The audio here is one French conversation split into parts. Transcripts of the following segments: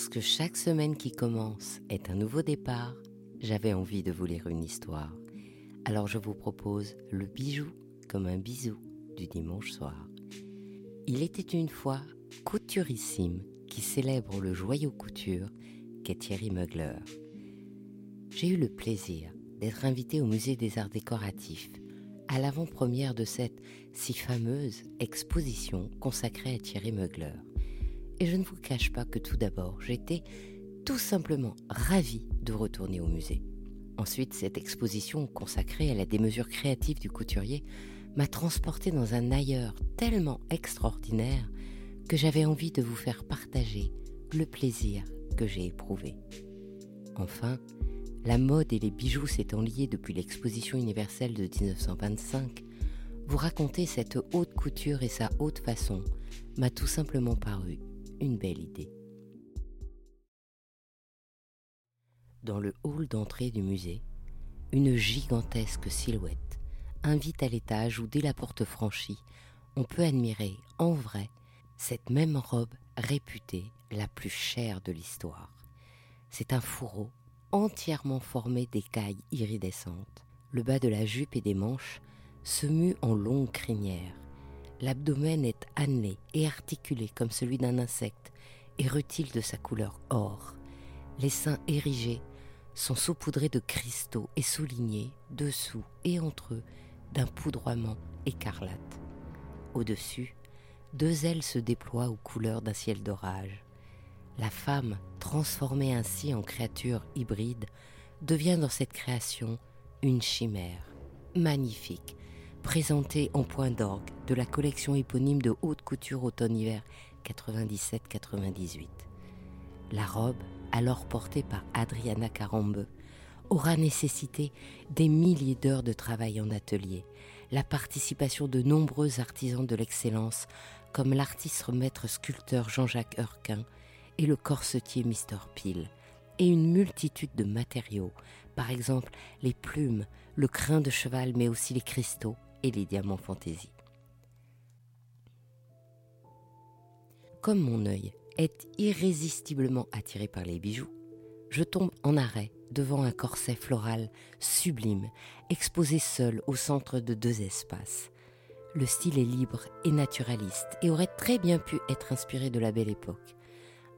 Parce que chaque semaine qui commence est un nouveau départ, j'avais envie de vous lire une histoire. Alors je vous propose le bijou comme un bisou du dimanche soir. Il était une fois couturissime qui célèbre le joyau couture qu'est Thierry Mugler. J'ai eu le plaisir d'être invité au musée des arts décoratifs à l'avant-première de cette si fameuse exposition consacrée à Thierry Mugler. Et je ne vous cache pas que tout d'abord, j'étais tout simplement ravie de retourner au musée. Ensuite, cette exposition consacrée à la démesure créative du couturier m'a transporté dans un ailleurs tellement extraordinaire que j'avais envie de vous faire partager le plaisir que j'ai éprouvé. Enfin, la mode et les bijoux s'étant liés depuis l'exposition universelle de 1925, vous raconter cette haute couture et sa haute façon m'a tout simplement paru belle idée. Dans le hall d'entrée du musée, une gigantesque silhouette invite à l'étage où dès la porte franchie, on peut admirer en vrai cette même robe réputée la plus chère de l'histoire. C'est un fourreau entièrement formé d'écailles iridescentes. Le bas de la jupe et des manches se mue en longues crinières L'abdomen est annelé et articulé comme celui d'un insecte et rutile de sa couleur or. Les seins érigés sont saupoudrés de cristaux et soulignés, dessous et entre eux, d'un poudroiement écarlate. Au-dessus, deux ailes se déploient aux couleurs d'un ciel d'orage. La femme, transformée ainsi en créature hybride, devient dans cette création une chimère, magnifique, présenté en point d'orgue de la collection éponyme de haute couture automne-hiver 97-98. La robe, alors portée par Adriana Carambe, aura nécessité des milliers d'heures de travail en atelier, la participation de nombreux artisans de l'excellence comme l'artiste maître sculpteur Jean-Jacques Heurquin et le corsetier Mr. Peel, et une multitude de matériaux, par exemple les plumes, le crin de cheval mais aussi les cristaux, et les diamants fantaisie. Comme mon œil est irrésistiblement attiré par les bijoux, je tombe en arrêt devant un corset floral sublime, exposé seul au centre de deux espaces. Le style est libre et naturaliste et aurait très bien pu être inspiré de la belle époque.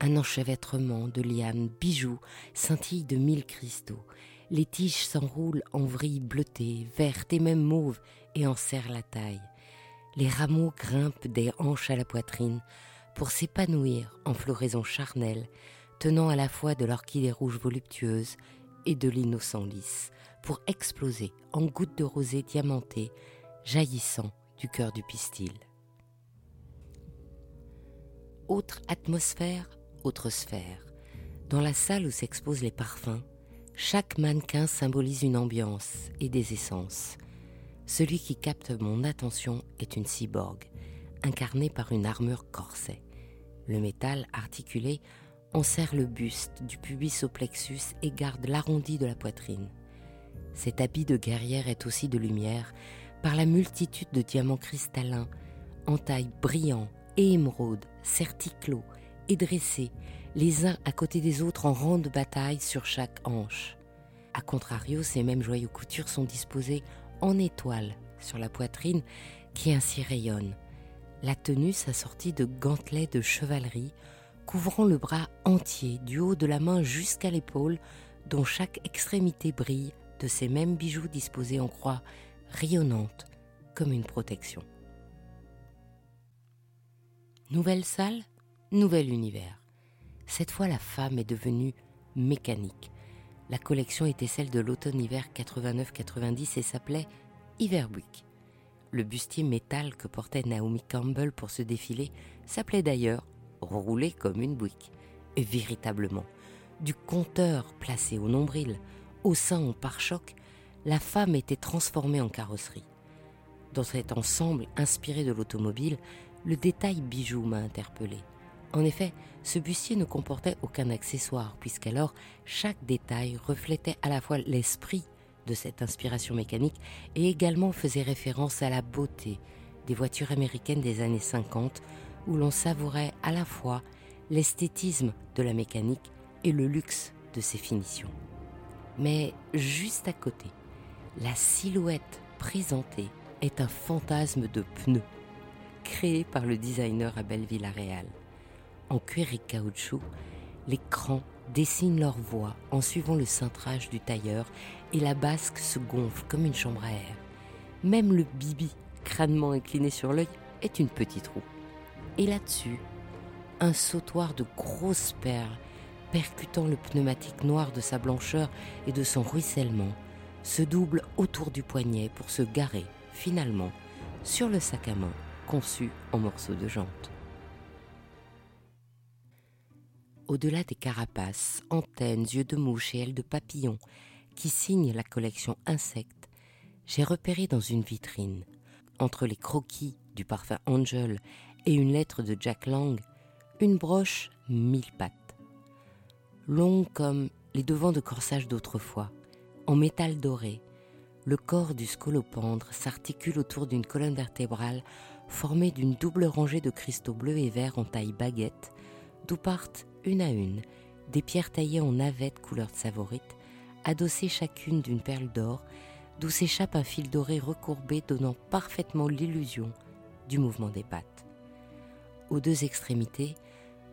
Un enchevêtrement de lianes, bijoux, scintille de mille cristaux. Les tiges s'enroulent en vrilles bleutées, vertes et même mauves et en serrent la taille. Les rameaux grimpent des hanches à la poitrine pour s'épanouir en floraison charnelle, tenant à la fois de l'orchidée rouge voluptueuse et de l'innocent lys, pour exploser en gouttes de rosée diamantée, jaillissant du cœur du pistil. Autre atmosphère, autre sphère. Dans la salle où s'exposent les parfums, chaque mannequin symbolise une ambiance et des essences. Celui qui capte mon attention est une cyborg, incarnée par une armure corset. Le métal articulé enserre le buste du pubis au plexus et garde l'arrondi de la poitrine. Cet habit de guerrière est aussi de lumière par la multitude de diamants cristallins, en taille brillants et émeraude, certiclos et dressés, les uns à côté des autres en rang de bataille sur chaque hanche. A contrario, ces mêmes joyaux coutures sont disposés en étoile sur la poitrine qui ainsi rayonne. La tenue s'assortit de gantelets de chevalerie couvrant le bras entier du haut de la main jusqu'à l'épaule dont chaque extrémité brille de ces mêmes bijoux disposés en croix rayonnante comme une protection. Nouvelle salle, nouvel univers. Cette fois la femme est devenue mécanique, la collection était celle de l'automne-hiver 89-90 et s'appelait Iverbuick. Le bustier métal que portait Naomi Campbell pour ce défilé s'appelait d'ailleurs roulé comme une bouique. Et véritablement, du compteur placé au nombril, au sein en pare-choc, la femme était transformée en carrosserie. Dans cet ensemble inspiré de l'automobile, le détail bijou m'a interpellé. En effet, ce bustier ne comportait aucun accessoire, puisqu'alors chaque détail reflétait à la fois l'esprit de cette inspiration mécanique et également faisait référence à la beauté des voitures américaines des années 50, où l'on savourait à la fois l'esthétisme de la mécanique et le luxe de ses finitions. Mais juste à côté, la silhouette présentée est un fantasme de pneus créé par le designer Abel Villarreal. En cuir et caoutchouc, les crans dessinent leur voie en suivant le cintrage du tailleur et la basque se gonfle comme une chambre à air. Même le bibi, crânement incliné sur l'œil, est une petite roue. Et là-dessus, un sautoir de grosses perles percutant le pneumatique noir de sa blancheur et de son ruissellement, se double autour du poignet pour se garer, finalement, sur le sac à main conçu en morceaux de jante. Au-delà des carapaces, antennes, yeux de mouche et ailes de papillon qui signent la collection Insectes, j'ai repéré dans une vitrine, entre les croquis du parfum Angel et une lettre de Jack Lang, une broche mille pattes longue comme les devants de corsage d'autrefois, en métal doré. Le corps du scolopendre s'articule autour d'une colonne vertébrale formée d'une double rangée de cristaux bleus et verts en taille baguette, d'où partent une à une des pierres taillées en navette couleur de savorite, adossées chacune d'une perle d'or, d'où s'échappe un fil doré recourbé donnant parfaitement l'illusion du mouvement des pattes. Aux deux extrémités,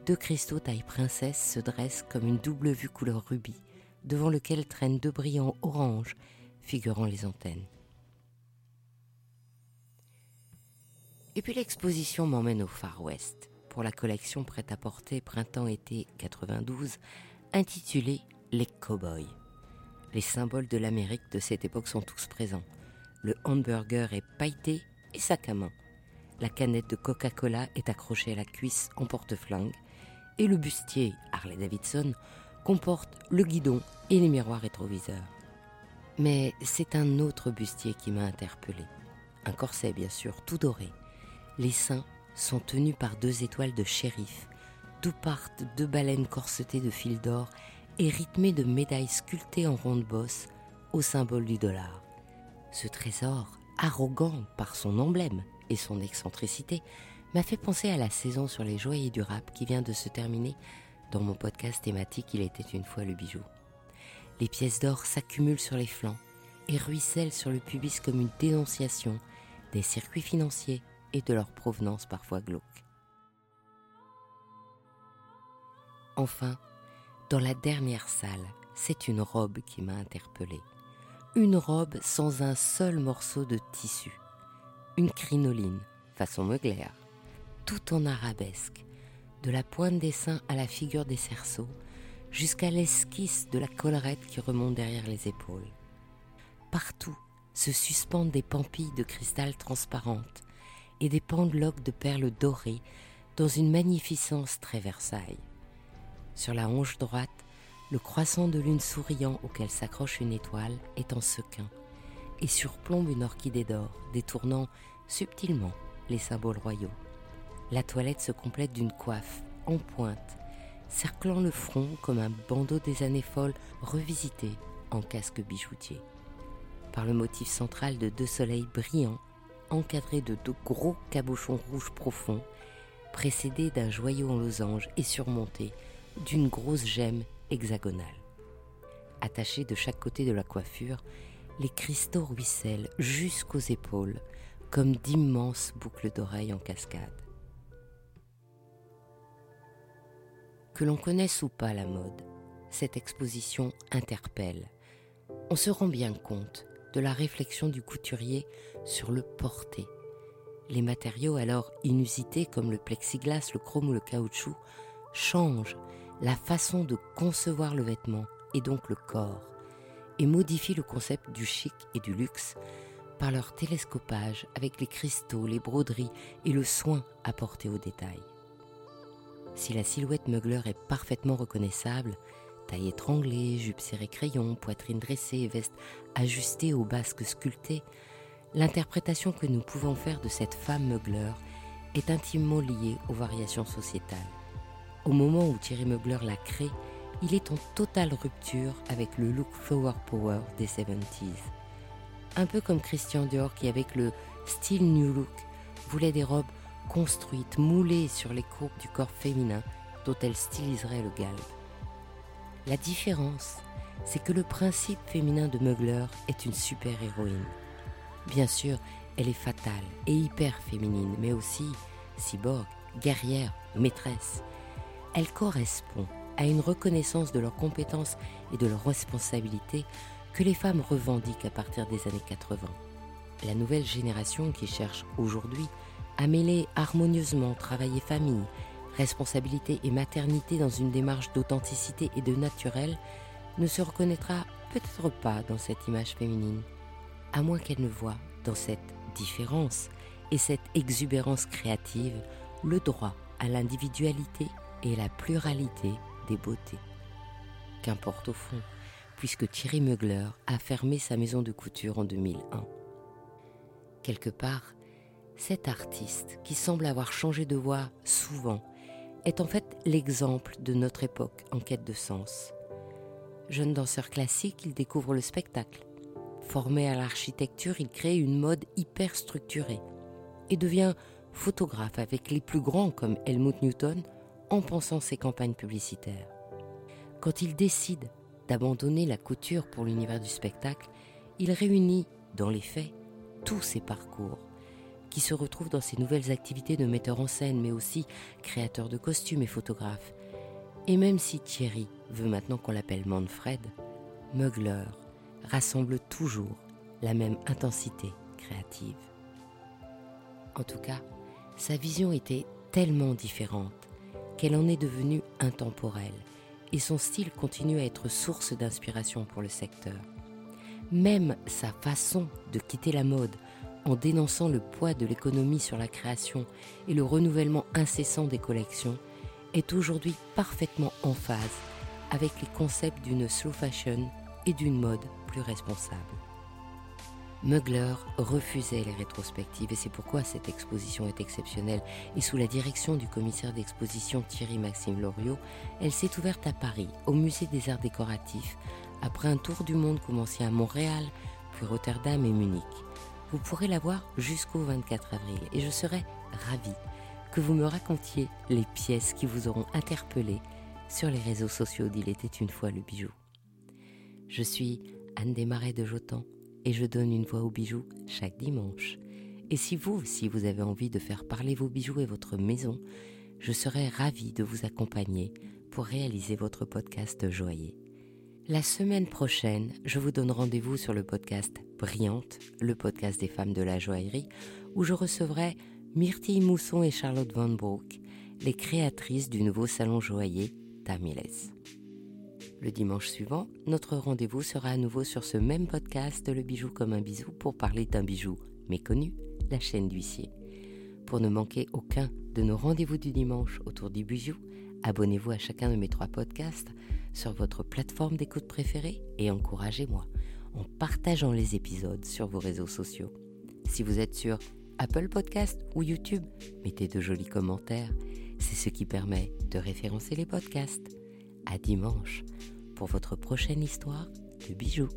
deux cristaux taille princesse se dressent comme une double vue couleur rubis, devant lequel traînent deux brillants oranges figurant les antennes. Et puis l'exposition m'emmène au Far West pour la collection prêt-à-porter printemps-été 92 intitulée Les Cowboys. Les symboles de l'Amérique de cette époque sont tous présents. Le hamburger est pailleté et sac à main. La canette de Coca-Cola est accrochée à la cuisse en porte-flingue et le bustier Harley Davidson comporte le guidon et les miroirs rétroviseurs. Mais c'est un autre bustier qui m'a interpellé. Un corset, bien sûr, tout doré. Les seins sont tenus par deux étoiles de shérif, d'où partent deux baleines corsetées de fil d'or et rythmées de médailles sculptées en ronde bosse au symbole du dollar. Ce trésor, arrogant par son emblème et son excentricité, m'a fait penser à la saison sur les joyaux du rap qui vient de se terminer dans mon podcast thématique Il était une fois le bijou. Les pièces d'or s'accumulent sur les flancs et ruissellent sur le pubis comme une dénonciation des circuits financiers et de leur provenance parfois glauque. Enfin, dans la dernière salle, c'est une robe qui m'a interpellée. Une robe sans un seul morceau de tissu. Une crinoline, façon Meugler, tout en arabesque, de la pointe des seins à la figure des cerceaux, jusqu'à l'esquisse de la collerette qui remonte derrière les épaules. Partout se suspendent des pampilles de cristal transparentes et des pendeloques de perles dorées dans une magnificence très Versailles. Sur la hanche droite, le croissant de lune souriant auquel s'accroche une étoile est en sequin et surplombe une orchidée d'or, détournant subtilement les symboles royaux la toilette se complète d'une coiffe en pointe, cerclant le front comme un bandeau des années folles revisité en casque bijoutier. Par le motif central de deux soleils brillants, encadrés de deux gros cabochons rouges profonds, précédés d'un joyau en losange et surmonté d'une grosse gemme hexagonale. Attachés de chaque côté de la coiffure, les cristaux ruissellent jusqu'aux épaules comme d'immenses boucles d'oreilles en cascade. Que l'on connaisse ou pas la mode, cette exposition interpelle. On se rend bien compte de la réflexion du couturier sur le porté. Les matériaux alors inusités comme le plexiglas, le chrome ou le caoutchouc changent la façon de concevoir le vêtement et donc le corps et modifient le concept du chic et du luxe par leur télescopage avec les cristaux, les broderies et le soin apporté aux détails. Si la silhouette Mugler est parfaitement reconnaissable, taille étranglée, jupe serrée crayon, poitrine dressée, veste ajustée aux basques sculptées, l'interprétation que nous pouvons faire de cette femme Mugler est intimement liée aux variations sociétales. Au moment où Thierry Mugler la crée, il est en totale rupture avec le look flower power des 70s. Un peu comme Christian Dior qui, avec le style New Look, voulait des robes construite, moulée sur les courbes du corps féminin dont elle styliserait le galbe. La différence, c'est que le principe féminin de Mugler est une super-héroïne. Bien sûr, elle est fatale et hyper féminine, mais aussi cyborg, guerrière, maîtresse. Elle correspond à une reconnaissance de leurs compétences et de leurs responsabilités que les femmes revendiquent à partir des années 80. La nouvelle génération qui cherche aujourd'hui à mêler harmonieusement travail et famille, responsabilité et maternité dans une démarche d'authenticité et de naturel ne se reconnaîtra peut-être pas dans cette image féminine, à moins qu'elle ne voie dans cette différence et cette exubérance créative le droit à l'individualité et la pluralité des beautés. Qu'importe au fond, puisque Thierry Mugler a fermé sa maison de couture en 2001. Quelque part, cet artiste, qui semble avoir changé de voix souvent, est en fait l'exemple de notre époque en quête de sens. Jeune danseur classique, il découvre le spectacle. Formé à l'architecture, il crée une mode hyper structurée et devient photographe avec les plus grands comme Helmut Newton en pensant ses campagnes publicitaires. Quand il décide d'abandonner la couture pour l'univers du spectacle, il réunit, dans les faits, tous ses parcours, qui se retrouvent dans ses nouvelles activités de metteur en scène, mais aussi créateur de costumes et photographe. Et même si Thierry veut maintenant qu'on l'appelle Manfred, Mugler rassemble toujours la même intensité créative. En tout cas, sa vision était tellement différente qu'elle en est devenue intemporelle et son style continue à être source d'inspiration pour le secteur. Même sa façon de quitter la mode en dénonçant le poids de l'économie sur la création et le renouvellement incessant des collections est aujourd'hui parfaitement en phase avec les concepts d'une slow fashion et d'une mode plus responsable. Mugler refusait les rétrospectives et c'est pourquoi cette exposition est exceptionnelle. Et sous la direction du commissaire d'exposition Thierry-Maxime Loriot, elle s'est ouverte à Paris, au Musée des Arts Décoratifs, après un tour du monde commencé à Montréal, puis Rotterdam et Munich. Vous pourrez la voir jusqu'au 24 avril et je serai ravie que vous me racontiez les pièces qui vous auront interpellé sur les réseaux sociaux d'Il était une fois le bijou. Je suis Anne Desmarais de Jotan et je donne une voix aux bijoux chaque dimanche. Et si vous aussi vous avez envie de faire parler vos bijoux et votre maison, je serai ravie de vous accompagner pour réaliser votre podcast joyeux. La semaine prochaine, je vous donne rendez-vous sur le podcast Brillante, le podcast des femmes de la joaillerie, où je recevrai Myrtille Mousson et Charlotte Van Broek, les créatrices du nouveau salon joaillier Tamiles. Le dimanche suivant, notre rendez-vous sera à nouveau sur ce même podcast Le bijou comme un bisou pour parler d'un bijou méconnu, la chaîne d'huissier. Pour ne manquer aucun de nos rendez-vous du dimanche autour du bijou, abonnez-vous à chacun de mes trois podcasts sur votre plateforme d'écoute préférée et encouragez-moi en partageant les épisodes sur vos réseaux sociaux. Si vous êtes sur Apple Podcast ou YouTube, mettez de jolis commentaires. C'est ce qui permet de référencer les podcasts. À dimanche pour votre prochaine histoire de bijoux.